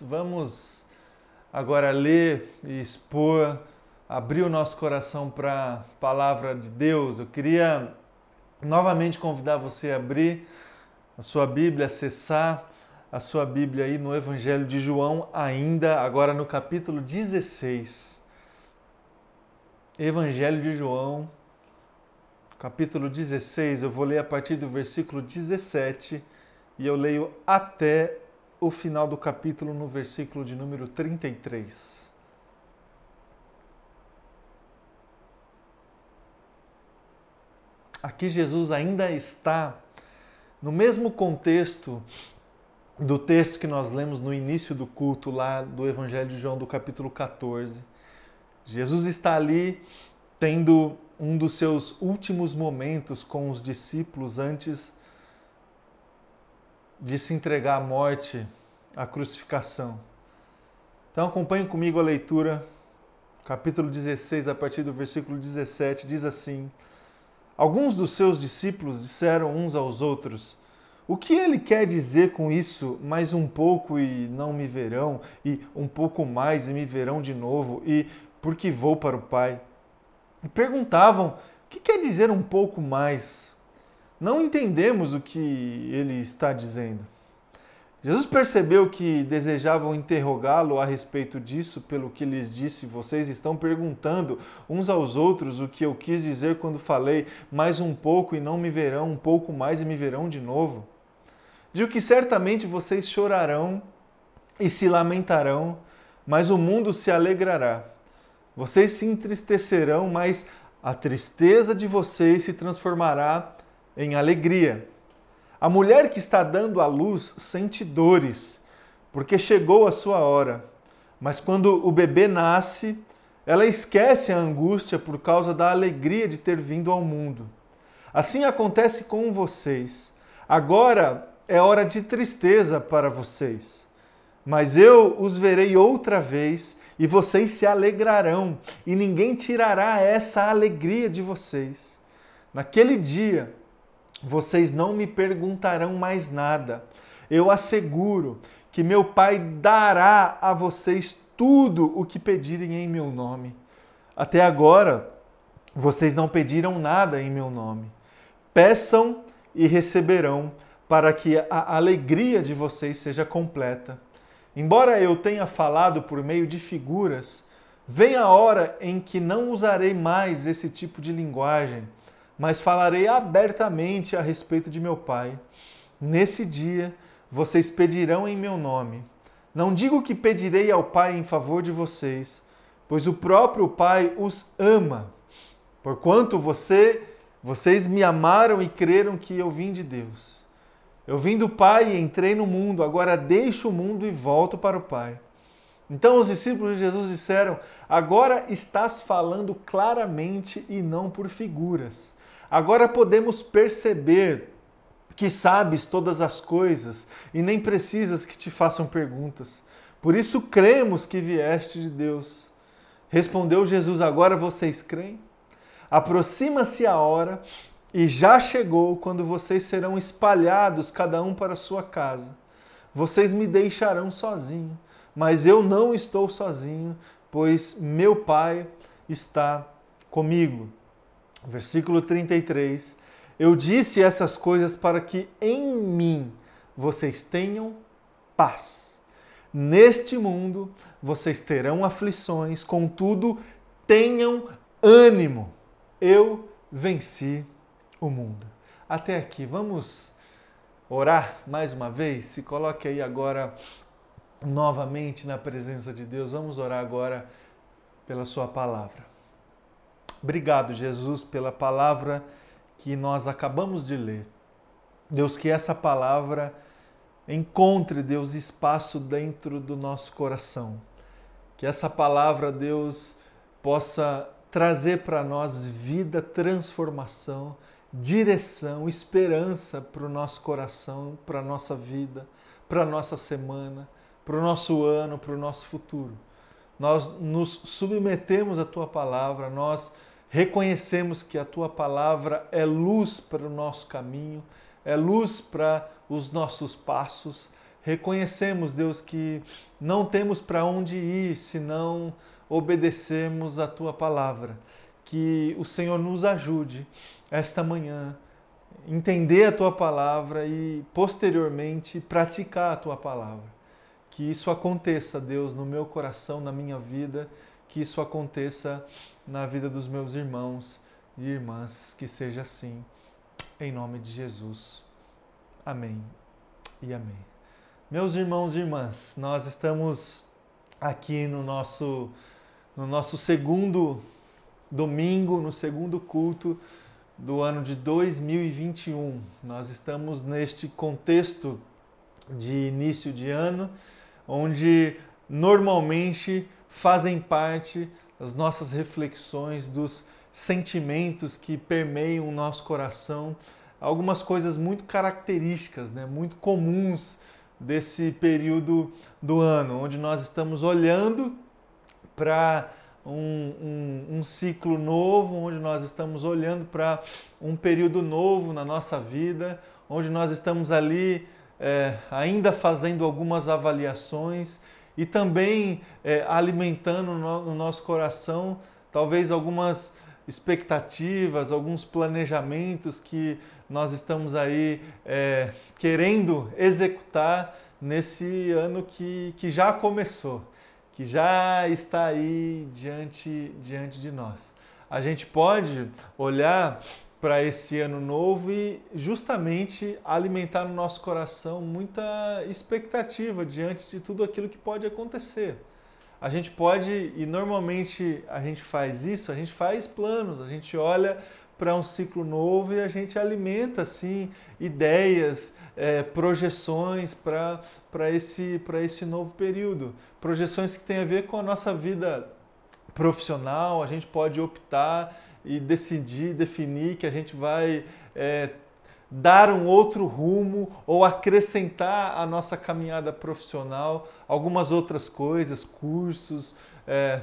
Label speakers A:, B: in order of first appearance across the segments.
A: vamos agora ler e expor, abrir o nosso coração para a palavra de Deus. Eu queria novamente convidar você a abrir a sua Bíblia, acessar a sua Bíblia aí no Evangelho de João, ainda agora no capítulo 16. Evangelho de João, capítulo 16, eu vou ler a partir do versículo 17 e eu leio até o final do capítulo no versículo de número 33. Aqui Jesus ainda está no mesmo contexto do texto que nós lemos no início do culto lá do Evangelho de João do capítulo 14. Jesus está ali tendo um dos seus últimos momentos com os discípulos antes de se entregar à morte, à crucificação. Então acompanhe comigo a leitura, capítulo 16, a partir do versículo 17, diz assim: Alguns dos seus discípulos disseram uns aos outros: O que ele quer dizer com isso? Mais um pouco e não me verão, e um pouco mais e me verão de novo, e porque vou para o Pai. E perguntavam: O que quer dizer um pouco mais? Não entendemos o que ele está dizendo. Jesus percebeu que desejavam interrogá-lo a respeito disso, pelo que lhes disse: Vocês estão perguntando uns aos outros o que eu quis dizer quando falei, mais um pouco e não me verão, um pouco mais e me verão de novo. Digo que certamente vocês chorarão e se lamentarão, mas o mundo se alegrará. Vocês se entristecerão, mas a tristeza de vocês se transformará em alegria. A mulher que está dando à luz sente dores, porque chegou a sua hora. Mas quando o bebê nasce, ela esquece a angústia por causa da alegria de ter vindo ao mundo. Assim acontece com vocês. Agora é hora de tristeza para vocês. Mas eu os verei outra vez e vocês se alegrarão, e ninguém tirará essa alegria de vocês. Naquele dia, vocês não me perguntarão mais nada. Eu asseguro que meu Pai dará a vocês tudo o que pedirem em meu nome. Até agora, vocês não pediram nada em meu nome. Peçam e receberão, para que a alegria de vocês seja completa. Embora eu tenha falado por meio de figuras, vem a hora em que não usarei mais esse tipo de linguagem mas falarei abertamente a respeito de meu Pai. Nesse dia vocês pedirão em meu nome. Não digo que pedirei ao Pai em favor de vocês, pois o próprio Pai os ama. Porquanto você, vocês me amaram e creram que eu vim de Deus. Eu vim do Pai e entrei no mundo, agora deixo o mundo e volto para o Pai. Então os discípulos de Jesus disseram: Agora estás falando claramente e não por figuras. Agora podemos perceber que sabes todas as coisas e nem precisas que te façam perguntas. Por isso cremos que vieste de Deus. Respondeu Jesus: Agora vocês creem? Aproxima-se a hora e já chegou quando vocês serão espalhados, cada um para sua casa. Vocês me deixarão sozinho, mas eu não estou sozinho, pois meu Pai está comigo. Versículo 33. Eu disse essas coisas para que em mim vocês tenham paz. Neste mundo vocês terão aflições, contudo, tenham ânimo. Eu venci o mundo. Até aqui, vamos orar mais uma vez? Se coloque aí agora novamente na presença de Deus. Vamos orar agora pela Sua palavra. Obrigado, Jesus, pela palavra que nós acabamos de ler. Deus, que essa palavra encontre, Deus, espaço dentro do nosso coração. Que essa palavra, Deus, possa trazer para nós vida, transformação, direção, esperança para o nosso coração, para a nossa vida, para a nossa semana, para o nosso ano, para o nosso futuro. Nós nos submetemos à tua palavra, nós reconhecemos que a tua palavra é luz para o nosso caminho, é luz para os nossos passos. reconhecemos, Deus, que não temos para onde ir se não obedecermos a tua palavra. Que o Senhor nos ajude esta manhã entender a tua palavra e posteriormente praticar a tua palavra. Que isso aconteça, Deus, no meu coração, na minha vida, que isso aconteça na vida dos meus irmãos e irmãs, que seja assim, em nome de Jesus. Amém e amém. Meus irmãos e irmãs, nós estamos aqui no nosso, no nosso segundo domingo, no segundo culto do ano de 2021. Nós estamos neste contexto de início de ano, onde normalmente fazem parte as nossas reflexões dos sentimentos que permeiam o nosso coração, algumas coisas muito características, né, muito comuns desse período do ano, onde nós estamos olhando para um, um, um, ciclo novo, onde nós estamos olhando para um período novo na nossa vida, onde nós estamos ali é, ainda fazendo algumas avaliações e também é, alimentando no, no nosso coração talvez algumas expectativas, alguns planejamentos que nós estamos aí é, querendo executar nesse ano que, que já começou que já está aí diante, diante de nós. A gente pode olhar para esse ano novo e justamente alimentar no nosso coração muita expectativa diante de tudo aquilo que pode acontecer. A gente pode, e normalmente a gente faz isso, a gente faz planos, a gente olha para um ciclo novo e a gente alimenta assim ideias, é, projeções para esse, esse novo período. Projeções que têm a ver com a nossa vida profissional, a gente pode optar e decidir, definir que a gente vai é, dar um outro rumo ou acrescentar à nossa caminhada profissional algumas outras coisas, cursos, é,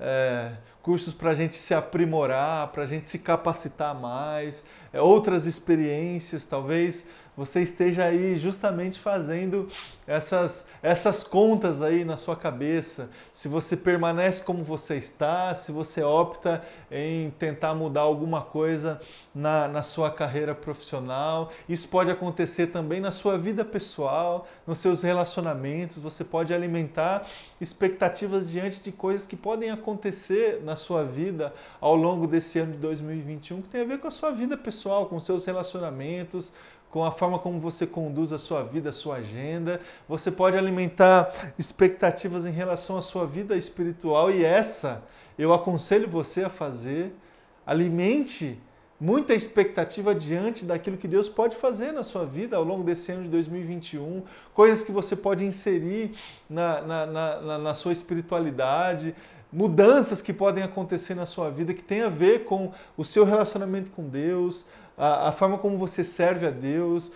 A: é, cursos para a gente se aprimorar, para a gente se capacitar mais, é, outras experiências, talvez você esteja aí justamente fazendo essas, essas contas aí na sua cabeça. Se você permanece como você está, se você opta em tentar mudar alguma coisa na, na sua carreira profissional. Isso pode acontecer também na sua vida pessoal, nos seus relacionamentos. Você pode alimentar expectativas diante de coisas que podem acontecer na sua vida ao longo desse ano de 2021 que tem a ver com a sua vida pessoal, com seus relacionamentos com a forma como você conduz a sua vida, a sua agenda. Você pode alimentar expectativas em relação à sua vida espiritual e essa eu aconselho você a fazer. Alimente muita expectativa diante daquilo que Deus pode fazer na sua vida ao longo desse ano de 2021, coisas que você pode inserir na, na, na, na sua espiritualidade, mudanças que podem acontecer na sua vida que tem a ver com o seu relacionamento com Deus, a, a forma como você serve a Deus,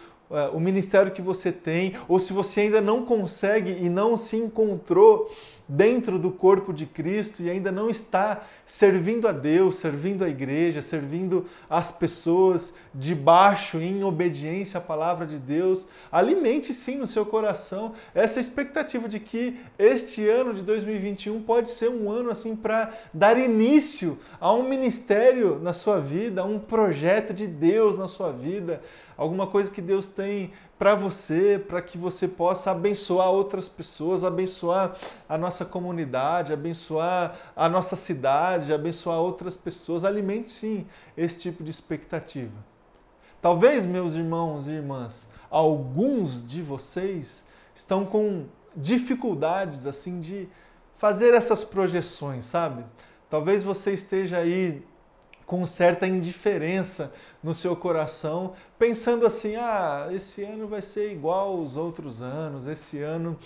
A: o ministério que você tem, ou se você ainda não consegue e não se encontrou dentro do corpo de Cristo e ainda não está servindo a Deus, servindo a igreja, servindo as pessoas debaixo em obediência à palavra de Deus, alimente sim no seu coração essa expectativa de que este ano de 2021 pode ser um ano assim para dar início a um ministério na sua vida, a um projeto de Deus na sua vida, alguma coisa que Deus tem para você, para que você possa abençoar outras pessoas, abençoar a nossa comunidade, abençoar a nossa cidade, abençoar outras pessoas. Alimente sim esse tipo de expectativa. Talvez, meus irmãos e irmãs, alguns de vocês estão com dificuldades assim de fazer essas projeções, sabe? Talvez você esteja aí com certa indiferença no seu coração, pensando assim: ah, esse ano vai ser igual aos outros anos, esse ano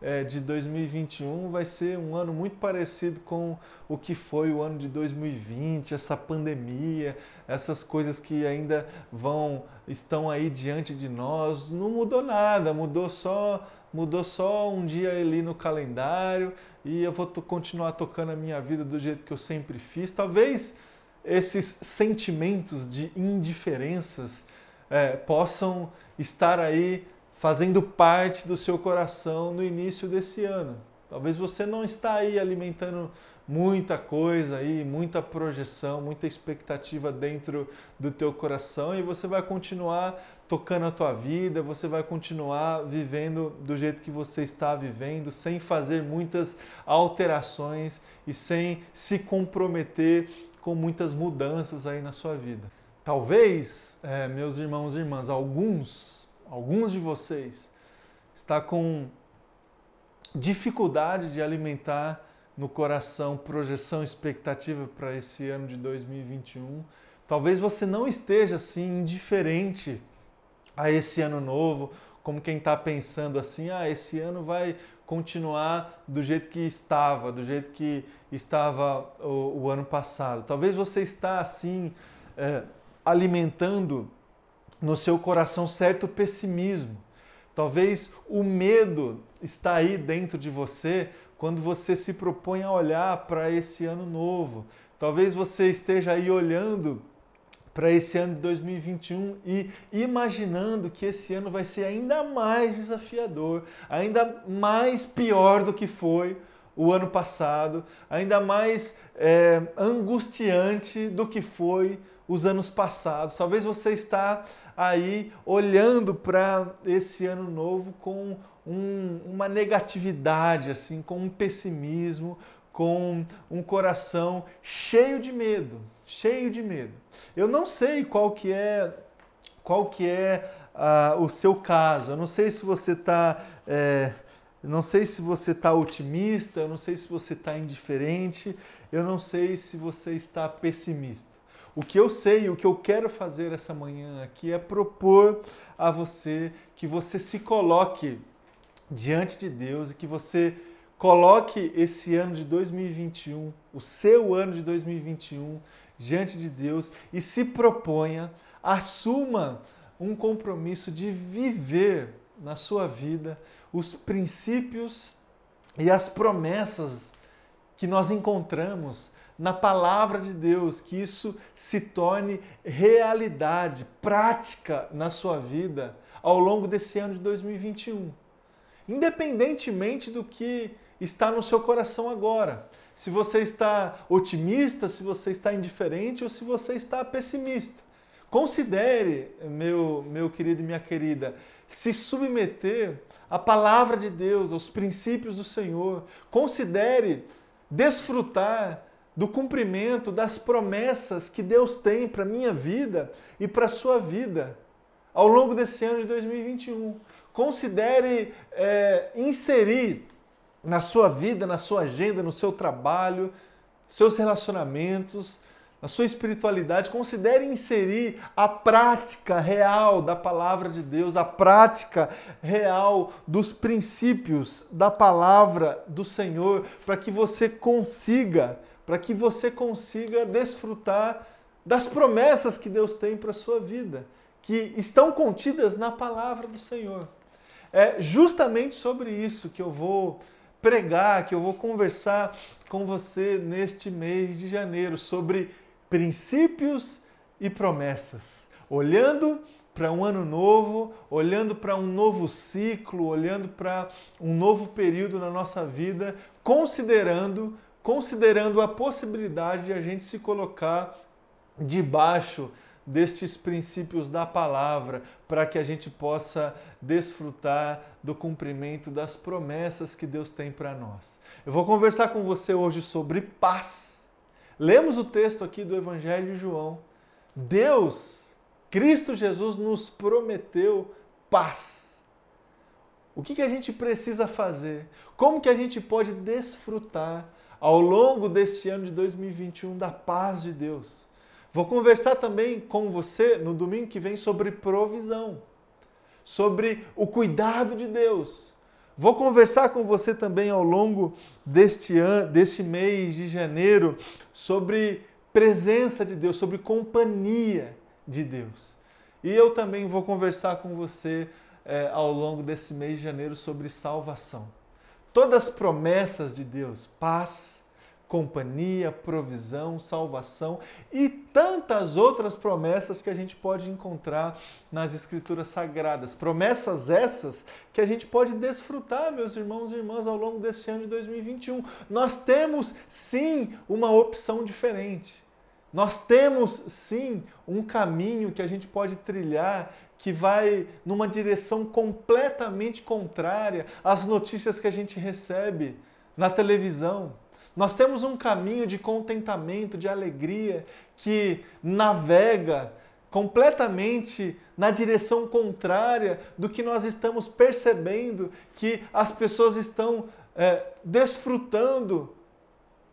A: é, de 2021 vai ser um ano muito parecido com o que foi o ano de 2020, essa pandemia, essas coisas que ainda vão estão aí diante de nós. Não mudou nada, mudou só mudou só um dia ali no calendário e eu vou continuar tocando a minha vida do jeito que eu sempre fiz. Talvez esses sentimentos de indiferenças é, possam estar aí fazendo parte do seu coração no início desse ano. Talvez você não está aí alimentando muita coisa aí, muita projeção, muita expectativa dentro do teu coração e você vai continuar tocando a tua vida, você vai continuar vivendo do jeito que você está vivendo, sem fazer muitas alterações e sem se comprometer com muitas mudanças aí na sua vida. Talvez, é, meus irmãos e irmãs, alguns, alguns de vocês está com dificuldade de alimentar no coração projeção, expectativa para esse ano de 2021. Talvez você não esteja assim indiferente a esse ano novo, como quem está pensando assim, ah, esse ano vai continuar do jeito que estava, do jeito que estava o, o ano passado. Talvez você está assim é, alimentando no seu coração certo pessimismo. Talvez o medo está aí dentro de você quando você se propõe a olhar para esse ano novo. Talvez você esteja aí olhando para esse ano de 2021 e imaginando que esse ano vai ser ainda mais desafiador, ainda mais pior do que foi o ano passado, ainda mais é, angustiante do que foi os anos passados. Talvez você está aí olhando para esse ano novo com um, uma negatividade, assim, com um pessimismo, com um coração cheio de medo, cheio de medo. Eu não sei qual que é qual que é uh, o seu caso. Eu não sei se você está é, não sei se você está otimista, eu não sei se você está indiferente, eu não sei se você está pessimista. O que eu sei, o que eu quero fazer essa manhã aqui é propor a você que você se coloque diante de Deus e que você coloque esse ano de 2021, o seu ano de 2021, diante de Deus e se proponha, assuma um compromisso de viver na sua vida os princípios e as promessas que nós encontramos na palavra de Deus, que isso se torne realidade, prática na sua vida ao longo desse ano de 2021 independentemente do que está no seu coração agora. Se você está otimista, se você está indiferente ou se você está pessimista. Considere, meu, meu querido e minha querida, se submeter à palavra de Deus, aos princípios do Senhor. Considere desfrutar do cumprimento das promessas que Deus tem para minha vida e para a sua vida ao longo desse ano de 2021 considere é, inserir na sua vida, na sua agenda, no seu trabalho, seus relacionamentos, na sua espiritualidade, considere inserir a prática real da palavra de Deus, a prática real dos princípios da palavra do Senhor, para que você consiga, para que você consiga desfrutar das promessas que Deus tem para a sua vida, que estão contidas na palavra do Senhor. É justamente sobre isso que eu vou pregar, que eu vou conversar com você neste mês de janeiro, sobre princípios e promessas. Olhando para um ano novo, olhando para um novo ciclo, olhando para um novo período na nossa vida, considerando, considerando a possibilidade de a gente se colocar debaixo destes princípios da palavra, para que a gente possa desfrutar do cumprimento das promessas que Deus tem para nós. Eu vou conversar com você hoje sobre paz. Lemos o texto aqui do Evangelho de João. Deus, Cristo Jesus, nos prometeu paz. O que, que a gente precisa fazer? Como que a gente pode desfrutar ao longo deste ano de 2021 da paz de Deus? Vou conversar também com você no domingo que vem sobre provisão, sobre o cuidado de Deus. Vou conversar com você também ao longo deste ano, deste mês de janeiro, sobre presença de Deus, sobre companhia de Deus. E eu também vou conversar com você é, ao longo desse mês de janeiro sobre salvação. Todas as promessas de Deus, paz, companhia, provisão, salvação e tantas outras promessas que a gente pode encontrar nas Escrituras Sagradas. Promessas essas que a gente pode desfrutar, meus irmãos e irmãs, ao longo desse ano de 2021. Nós temos sim uma opção diferente. Nós temos sim um caminho que a gente pode trilhar que vai numa direção completamente contrária às notícias que a gente recebe na televisão. Nós temos um caminho de contentamento, de alegria, que navega completamente na direção contrária do que nós estamos percebendo que as pessoas estão é, desfrutando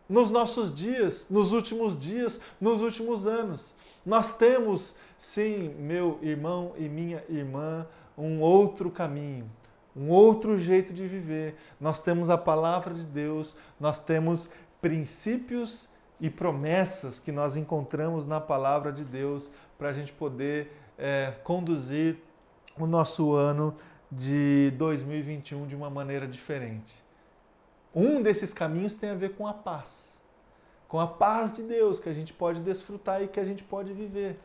A: nos nossos dias, nos últimos dias, nos últimos anos. Nós temos, sim, meu irmão e minha irmã, um outro caminho, um outro jeito de viver. Nós temos a palavra de Deus, nós temos princípios e promessas que nós encontramos na palavra de Deus para a gente poder é, conduzir o nosso ano de 2021 de uma maneira diferente. Um desses caminhos tem a ver com a paz. Com a paz de Deus que a gente pode desfrutar e que a gente pode viver.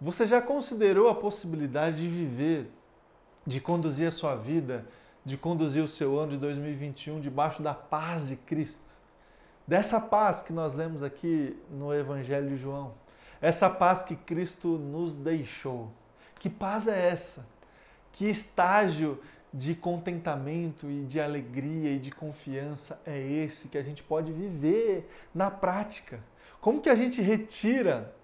A: Você já considerou a possibilidade de viver, de conduzir a sua vida, de conduzir o seu ano de 2021 debaixo da paz de Cristo? Dessa paz que nós lemos aqui no Evangelho de João. Essa paz que Cristo nos deixou. Que paz é essa? Que estágio de contentamento e de alegria e de confiança é esse que a gente pode viver na prática? Como que a gente retira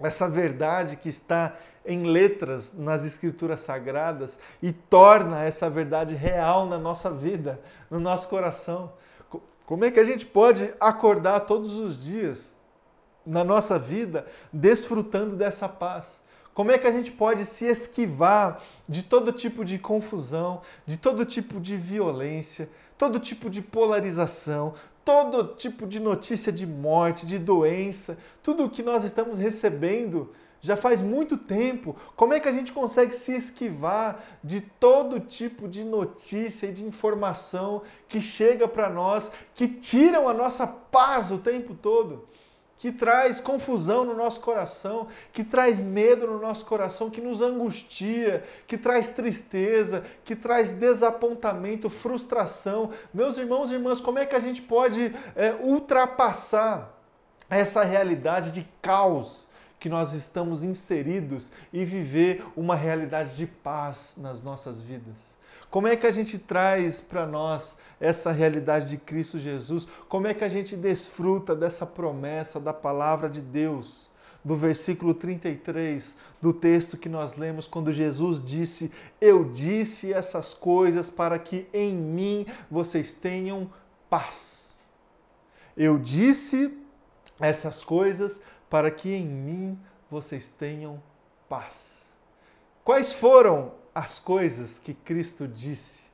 A: essa verdade que está em letras nas escrituras sagradas e torna essa verdade real na nossa vida, no nosso coração? Como é que a gente pode acordar todos os dias na nossa vida desfrutando dessa paz? Como é que a gente pode se esquivar de todo tipo de confusão, de todo tipo de violência, todo tipo de polarização, todo tipo de notícia de morte, de doença, tudo o que nós estamos recebendo já faz muito tempo. Como é que a gente consegue se esquivar de todo tipo de notícia e de informação que chega para nós, que tiram a nossa paz o tempo todo? Que traz confusão no nosso coração, que traz medo no nosso coração, que nos angustia, que traz tristeza, que traz desapontamento, frustração. Meus irmãos e irmãs, como é que a gente pode é, ultrapassar essa realidade de caos que nós estamos inseridos e viver uma realidade de paz nas nossas vidas? Como é que a gente traz para nós essa realidade de Cristo Jesus? Como é que a gente desfruta dessa promessa da palavra de Deus? Do versículo 33 do texto que nós lemos, quando Jesus disse: Eu disse essas coisas para que em mim vocês tenham paz. Eu disse essas coisas para que em mim vocês tenham paz. Quais foram as coisas que Cristo disse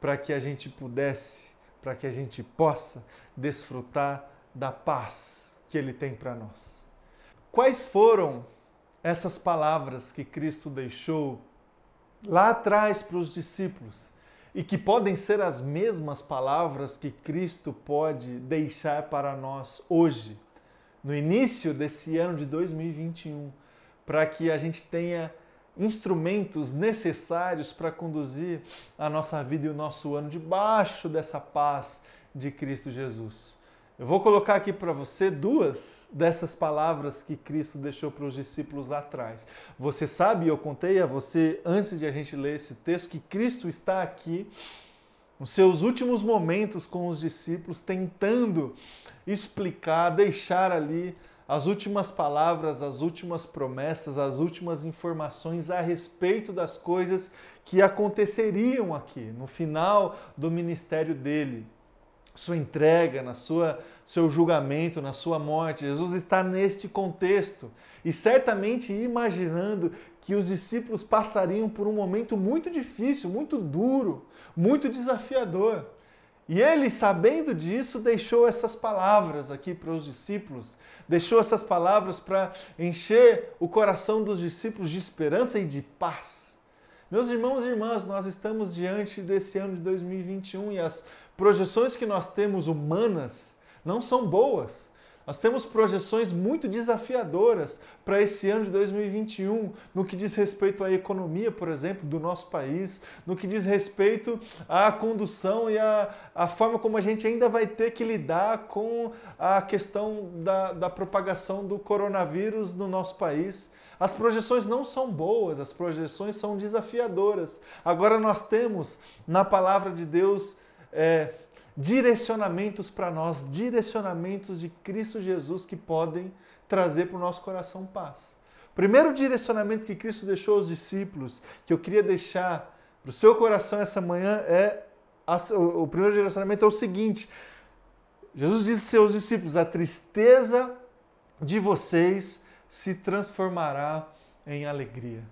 A: para que a gente pudesse, para que a gente possa desfrutar da paz que Ele tem para nós. Quais foram essas palavras que Cristo deixou lá atrás para os discípulos e que podem ser as mesmas palavras que Cristo pode deixar para nós hoje, no início desse ano de 2021, para que a gente tenha instrumentos necessários para conduzir a nossa vida e o nosso ano debaixo dessa paz de Cristo Jesus. Eu vou colocar aqui para você duas dessas palavras que Cristo deixou para os discípulos lá atrás. Você sabe, eu contei a você antes de a gente ler esse texto, que Cristo está aqui nos seus últimos momentos com os discípulos, tentando explicar, deixar ali as últimas palavras, as últimas promessas, as últimas informações a respeito das coisas que aconteceriam aqui no final do ministério dele. Sua entrega, na sua seu julgamento, na sua morte. Jesus está neste contexto e certamente imaginando que os discípulos passariam por um momento muito difícil, muito duro, muito desafiador. E ele, sabendo disso, deixou essas palavras aqui para os discípulos, deixou essas palavras para encher o coração dos discípulos de esperança e de paz. Meus irmãos e irmãs, nós estamos diante desse ano de 2021 e as projeções que nós temos humanas não são boas. Nós temos projeções muito desafiadoras para esse ano de 2021, no que diz respeito à economia, por exemplo, do nosso país, no que diz respeito à condução e à, à forma como a gente ainda vai ter que lidar com a questão da, da propagação do coronavírus no nosso país. As projeções não são boas, as projeções são desafiadoras. Agora nós temos na palavra de Deus. É, direcionamentos para nós, direcionamentos de Cristo Jesus que podem trazer para o nosso coração paz. Primeiro direcionamento que Cristo deixou aos discípulos, que eu queria deixar para o seu coração essa manhã, é o primeiro direcionamento é o seguinte: Jesus disse aos seus discípulos: a tristeza de vocês se transformará em alegria.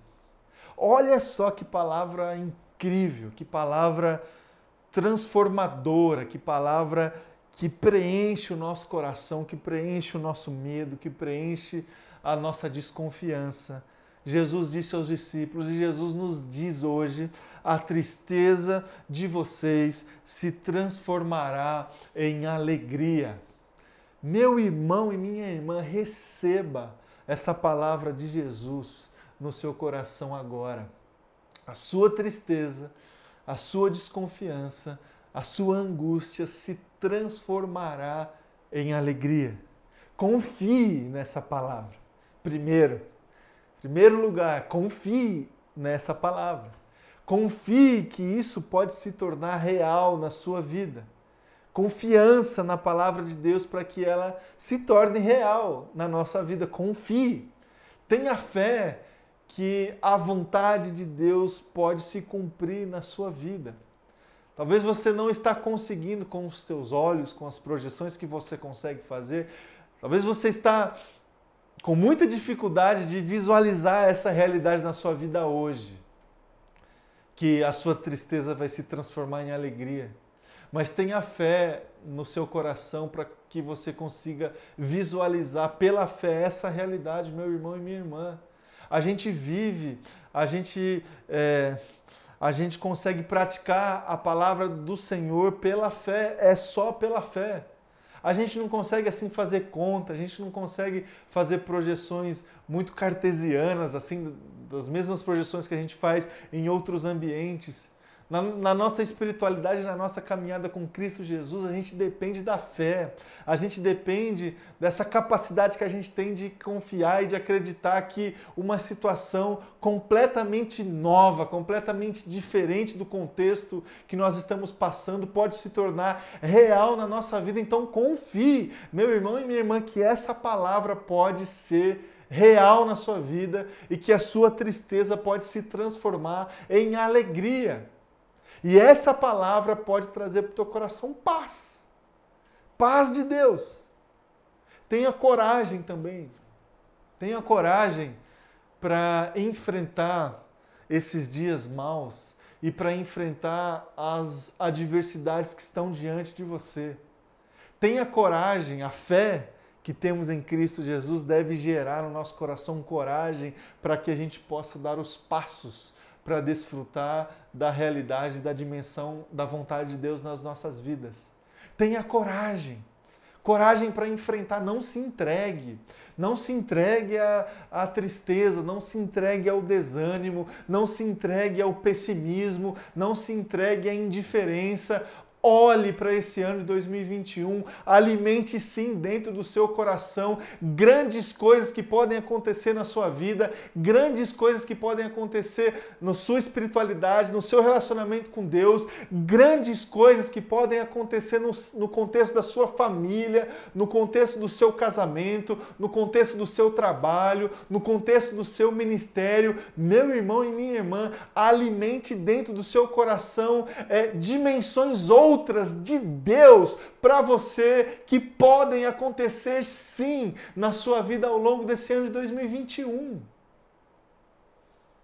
A: Olha só que palavra incrível, que palavra transformadora, que palavra que preenche o nosso coração, que preenche o nosso medo, que preenche a nossa desconfiança. Jesus disse aos discípulos e Jesus nos diz hoje: a tristeza de vocês se transformará em alegria. Meu irmão e minha irmã, receba essa palavra de Jesus no seu coração agora. A sua tristeza a sua desconfiança, a sua angústia se transformará em alegria. Confie nessa palavra. Primeiro, primeiro lugar, confie nessa palavra. Confie que isso pode se tornar real na sua vida. Confiança na palavra de Deus para que ela se torne real na nossa vida. Confie. Tenha fé que a vontade de Deus pode se cumprir na sua vida. Talvez você não está conseguindo com os seus olhos, com as projeções que você consegue fazer. Talvez você está com muita dificuldade de visualizar essa realidade na sua vida hoje. Que a sua tristeza vai se transformar em alegria. Mas tenha fé no seu coração para que você consiga visualizar pela fé essa realidade, meu irmão e minha irmã a gente vive, a gente, é, a gente consegue praticar a palavra do Senhor pela fé, é só pela fé. A gente não consegue assim fazer conta, a gente não consegue fazer projeções muito cartesianas, assim, das mesmas projeções que a gente faz em outros ambientes. Na, na, nossa espiritualidade, na nossa caminhada com Cristo Jesus, a gente depende da fé, a gente depende dessa capacidade que a gente tem de confiar e de acreditar que uma situação completamente nova, completamente diferente do contexto que nós estamos passando pode se tornar real na nossa vida. Então, confie, meu irmão e minha irmã, que essa palavra pode ser real na sua vida e que a sua tristeza pode se transformar em alegria. E essa palavra pode trazer para o teu coração paz. Paz de Deus. Tenha coragem também. Tenha coragem para enfrentar esses dias maus e para enfrentar as adversidades que estão diante de você. Tenha coragem, a fé que temos em Cristo Jesus deve gerar no nosso coração coragem para que a gente possa dar os passos para desfrutar da realidade, da dimensão da vontade de Deus nas nossas vidas. Tenha coragem. Coragem para enfrentar, não se entregue. Não se entregue à, tristeza, não se entregue ao desânimo, não se entregue ao pessimismo, não se entregue à indiferença Olhe para esse ano de 2021, alimente sim dentro do seu coração grandes coisas que podem acontecer na sua vida, grandes coisas que podem acontecer na sua espiritualidade, no seu relacionamento com Deus, grandes coisas que podem acontecer no, no contexto da sua família, no contexto do seu casamento, no contexto do seu trabalho, no contexto do seu ministério. Meu irmão e minha irmã, alimente dentro do seu coração é, dimensões outras outras de Deus para você que podem acontecer sim na sua vida ao longo desse ano de 2021.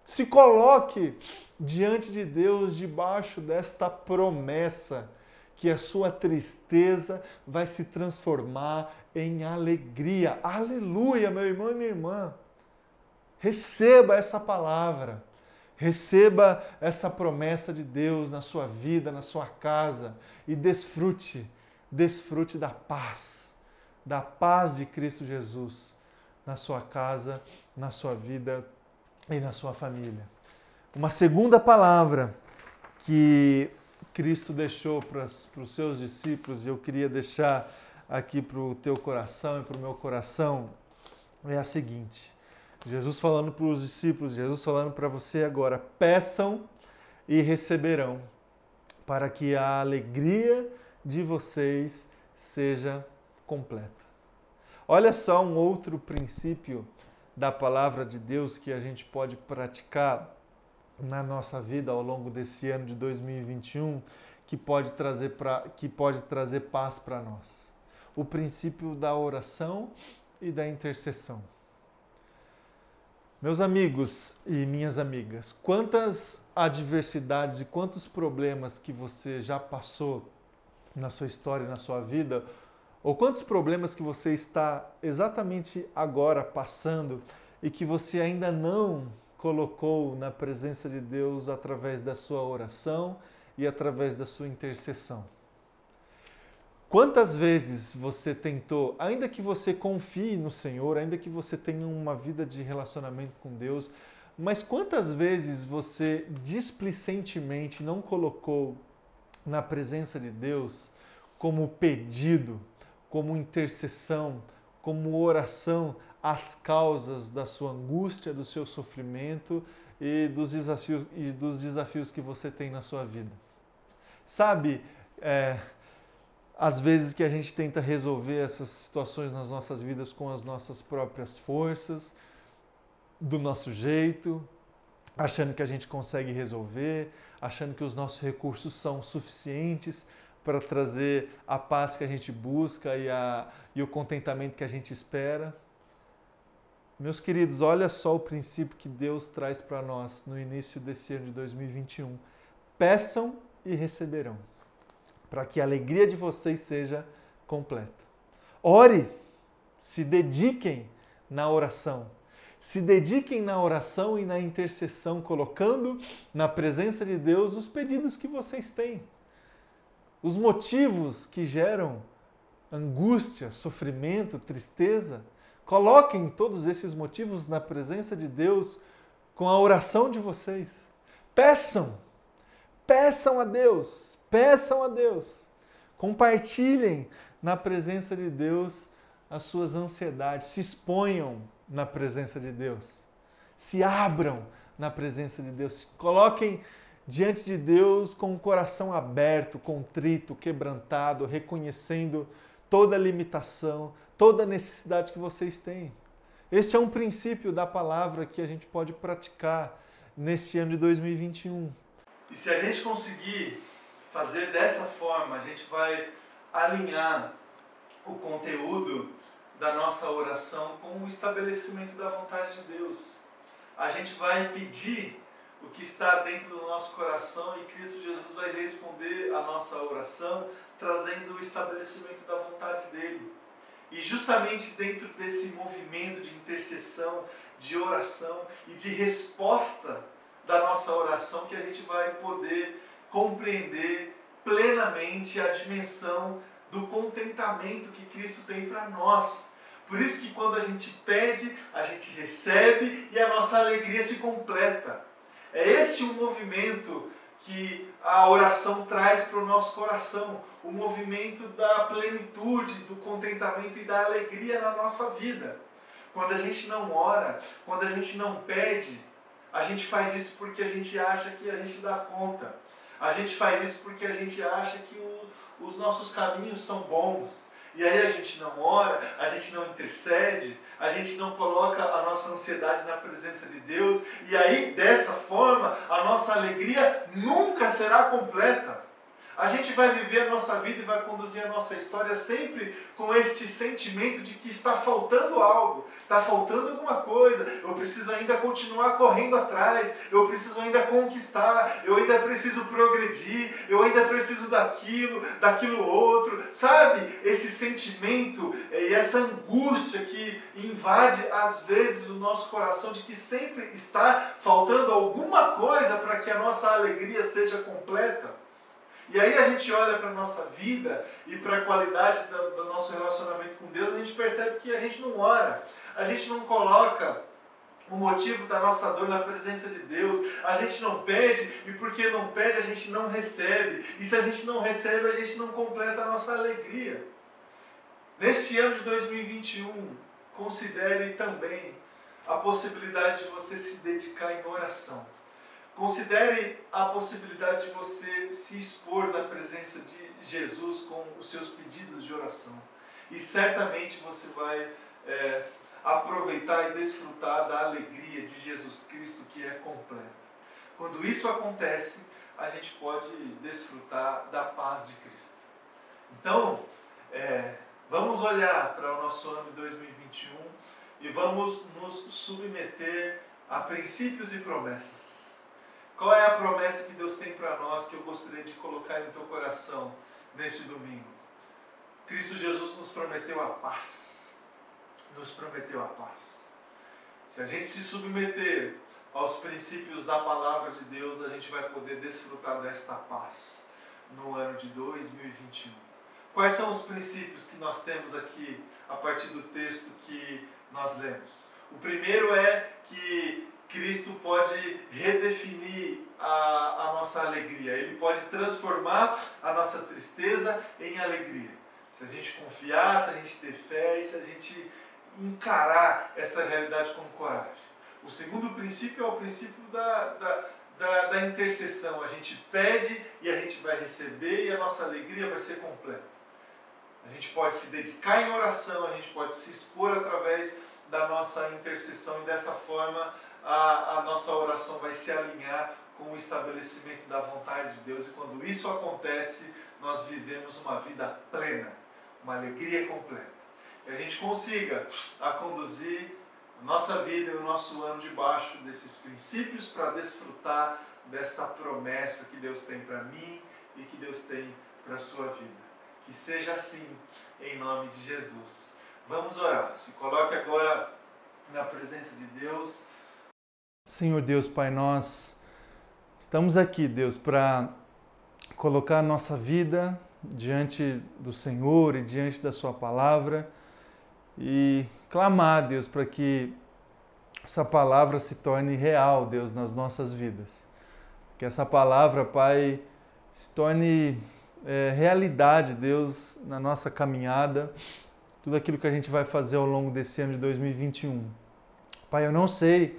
A: Se coloque diante de Deus debaixo desta promessa que a sua tristeza vai se transformar em alegria. Aleluia, meu irmão e minha irmã. Receba essa palavra. Receba essa promessa de Deus na sua vida, na sua casa e desfrute desfrute da paz, da paz de Cristo Jesus na sua casa, na sua vida e na sua família. Uma segunda palavra que Cristo deixou para, para os seus discípulos e eu queria deixar aqui para o teu coração e para o meu coração é a seguinte: Jesus falando para os discípulos, Jesus falando para você agora: peçam e receberão, para que a alegria de vocês seja completa. Olha só um outro princípio da palavra de Deus que a gente pode praticar na nossa vida ao longo desse ano de 2021 que pode trazer, pra, que pode trazer paz para nós. O princípio da oração e da intercessão. Meus amigos e minhas amigas, quantas adversidades e quantos problemas que você já passou na sua história, na sua vida, ou quantos problemas que você está exatamente agora passando e que você ainda não colocou na presença de Deus através da sua oração e através da sua intercessão. Quantas vezes você tentou, ainda que você confie no Senhor, ainda que você tenha uma vida de relacionamento com Deus, mas quantas vezes você displicentemente não colocou na presença de Deus como pedido, como intercessão, como oração as causas da sua angústia, do seu sofrimento e dos desafios, e dos desafios que você tem na sua vida? Sabe, é, às vezes que a gente tenta resolver essas situações nas nossas vidas com as nossas próprias forças, do nosso jeito, achando que a gente consegue resolver, achando que os nossos recursos são suficientes para trazer a paz que a gente busca e, a, e o contentamento que a gente espera. Meus queridos, olha só o princípio que Deus traz para nós no início desse ano de 2021. Peçam e receberão para que a alegria de vocês seja completa. Ore, se dediquem na oração. Se dediquem na oração e na intercessão, colocando na presença de Deus os pedidos que vocês têm. Os motivos que geram angústia, sofrimento, tristeza. Coloquem todos esses motivos na presença de Deus com a oração de vocês. Peçam, peçam a Deus Peçam a Deus. Compartilhem na presença de Deus as suas ansiedades. Se exponham na presença de Deus. Se abram na presença de Deus. Coloquem diante de Deus com o coração aberto, contrito, quebrantado, reconhecendo toda limitação, toda necessidade que vocês têm. Este é um princípio da palavra que a gente pode praticar neste ano de 2021. E se a gente conseguir fazer dessa forma, a gente vai alinhar o conteúdo da nossa oração com o estabelecimento da vontade de Deus. A gente vai pedir o que está dentro do nosso coração e Cristo Jesus vai responder a nossa oração trazendo o estabelecimento da vontade dele. E justamente dentro desse movimento de intercessão, de oração e de resposta da nossa oração que a gente vai poder compreender plenamente a dimensão do contentamento que Cristo tem para nós. Por isso que quando a gente pede, a gente recebe e a nossa alegria se completa. É esse o movimento que a oração traz para o nosso coração, o movimento da plenitude, do contentamento e da alegria na nossa vida. Quando a gente não ora, quando a gente não pede, a gente faz isso porque a gente acha que a gente dá conta. A gente faz isso porque a gente acha que o, os nossos caminhos são bons. E aí a gente não ora, a gente não intercede, a gente não coloca a nossa ansiedade na presença de Deus. E aí, dessa forma, a nossa alegria nunca será completa. A gente vai viver a nossa vida e vai conduzir a nossa história sempre com este sentimento de que está faltando algo, está faltando alguma coisa, eu preciso ainda continuar correndo atrás, eu preciso ainda conquistar, eu ainda preciso progredir, eu ainda preciso daquilo, daquilo outro. Sabe esse sentimento e essa angústia que invade às vezes o nosso coração de que sempre está faltando alguma coisa para que a nossa alegria seja completa? E aí a gente olha para a nossa vida e para a qualidade do, do nosso relacionamento com Deus, a gente percebe que a gente não ora, a gente não coloca o motivo da nossa dor na presença de Deus. A gente não pede e porque não pede a gente não recebe. E se a gente não recebe, a gente não completa a nossa alegria. Neste ano de 2021, considere também a possibilidade de você se dedicar em oração. Considere a possibilidade de você se expor na presença de Jesus com os seus pedidos de oração. E certamente você vai é, aproveitar e desfrutar da alegria de Jesus Cristo que é completa. Quando isso acontece, a gente pode desfrutar da paz de Cristo. Então, é, vamos olhar para o nosso ano de 2021 e vamos nos submeter a princípios e promessas. Qual é a promessa que Deus tem para nós que eu gostaria de colocar no teu coração neste domingo? Cristo Jesus nos prometeu a paz nos prometeu a paz. Se a gente se submeter aos princípios da palavra de Deus, a gente vai poder desfrutar desta paz no ano de 2021. Quais são os princípios que nós temos aqui a partir do texto que nós lemos? O primeiro é que Cristo pode redefinir a, a nossa alegria, ele pode transformar a nossa tristeza em alegria. Se a gente confiar, se a gente ter fé e se a gente encarar essa realidade com coragem. O segundo princípio é o princípio da, da, da, da intercessão. A gente pede e a gente vai receber e a nossa alegria vai ser completa. A gente pode se dedicar em oração, a gente pode se expor através da nossa intercessão e dessa forma a, a nossa oração vai se alinhar com o estabelecimento da vontade de Deus. E quando isso acontece, nós vivemos uma vida plena, uma alegria completa que a gente consiga a conduzir a nossa vida e o nosso ano debaixo desses princípios para desfrutar desta promessa que Deus tem para mim e que Deus tem para a sua vida. Que seja assim, em nome de Jesus. Vamos orar. Se coloque agora na presença de Deus. Senhor Deus, Pai, nós estamos aqui, Deus, para colocar a nossa vida diante do Senhor e diante da Sua palavra e clamar, Deus, para que essa palavra se torne real, Deus, nas nossas vidas. Que essa palavra, Pai, se torne é, realidade, Deus, na nossa caminhada, tudo aquilo que a gente vai fazer ao longo desse ano de 2021. Pai, eu não sei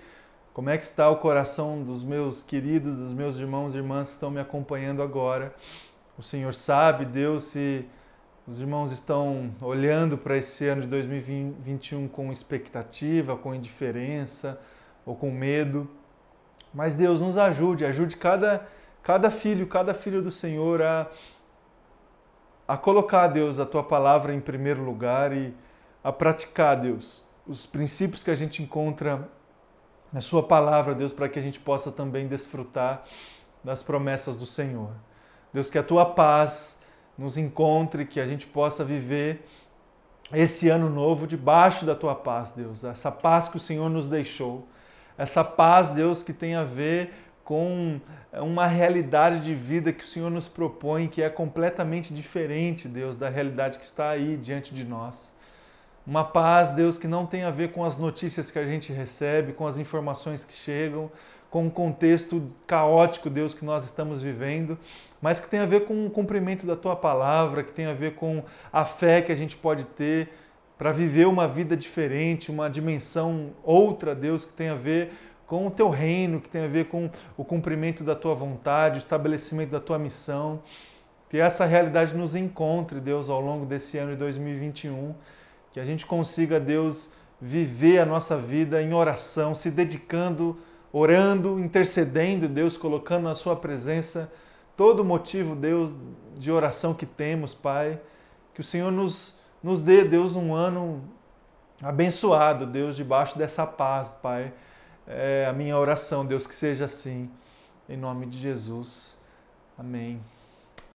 A: como é que está o coração dos meus queridos, dos meus irmãos e irmãs que estão me acompanhando agora. O Senhor sabe, Deus, se os irmãos estão olhando para esse ano de 2021 com expectativa, com indiferença ou com medo. Mas Deus nos ajude, ajude cada, cada filho, cada filho do Senhor a, a colocar, Deus, a tua palavra em primeiro lugar e a praticar, Deus, os princípios que a gente encontra na Sua palavra, Deus, para que a gente possa também desfrutar das promessas do Senhor. Deus, que a tua paz nos encontre, que a gente possa viver esse ano novo debaixo da tua paz, Deus. Essa paz que o Senhor nos deixou. Essa paz, Deus, que tem a ver com uma realidade de vida que o Senhor nos propõe, que é completamente diferente, Deus, da realidade que está aí diante de nós. Uma paz, Deus, que não tem a ver com as notícias que a gente recebe, com as informações que chegam, com o contexto caótico, Deus, que nós estamos vivendo, mas que tem a ver com o cumprimento da tua palavra, que tem a ver com a fé que a gente pode ter para viver uma vida diferente, uma dimensão outra, Deus, que tem a ver com o teu reino, que tem a ver com o cumprimento da tua vontade, o estabelecimento da tua missão. Que essa realidade nos encontre, Deus, ao longo desse ano de 2021, que a gente consiga, Deus, viver a nossa vida em oração, se dedicando orando, intercedendo, Deus, colocando na Sua presença todo o motivo, Deus, de oração que temos, Pai. Que o Senhor nos, nos dê, Deus, um ano abençoado, Deus, debaixo dessa paz, Pai. É a minha oração, Deus, que seja assim, em nome de Jesus. Amém.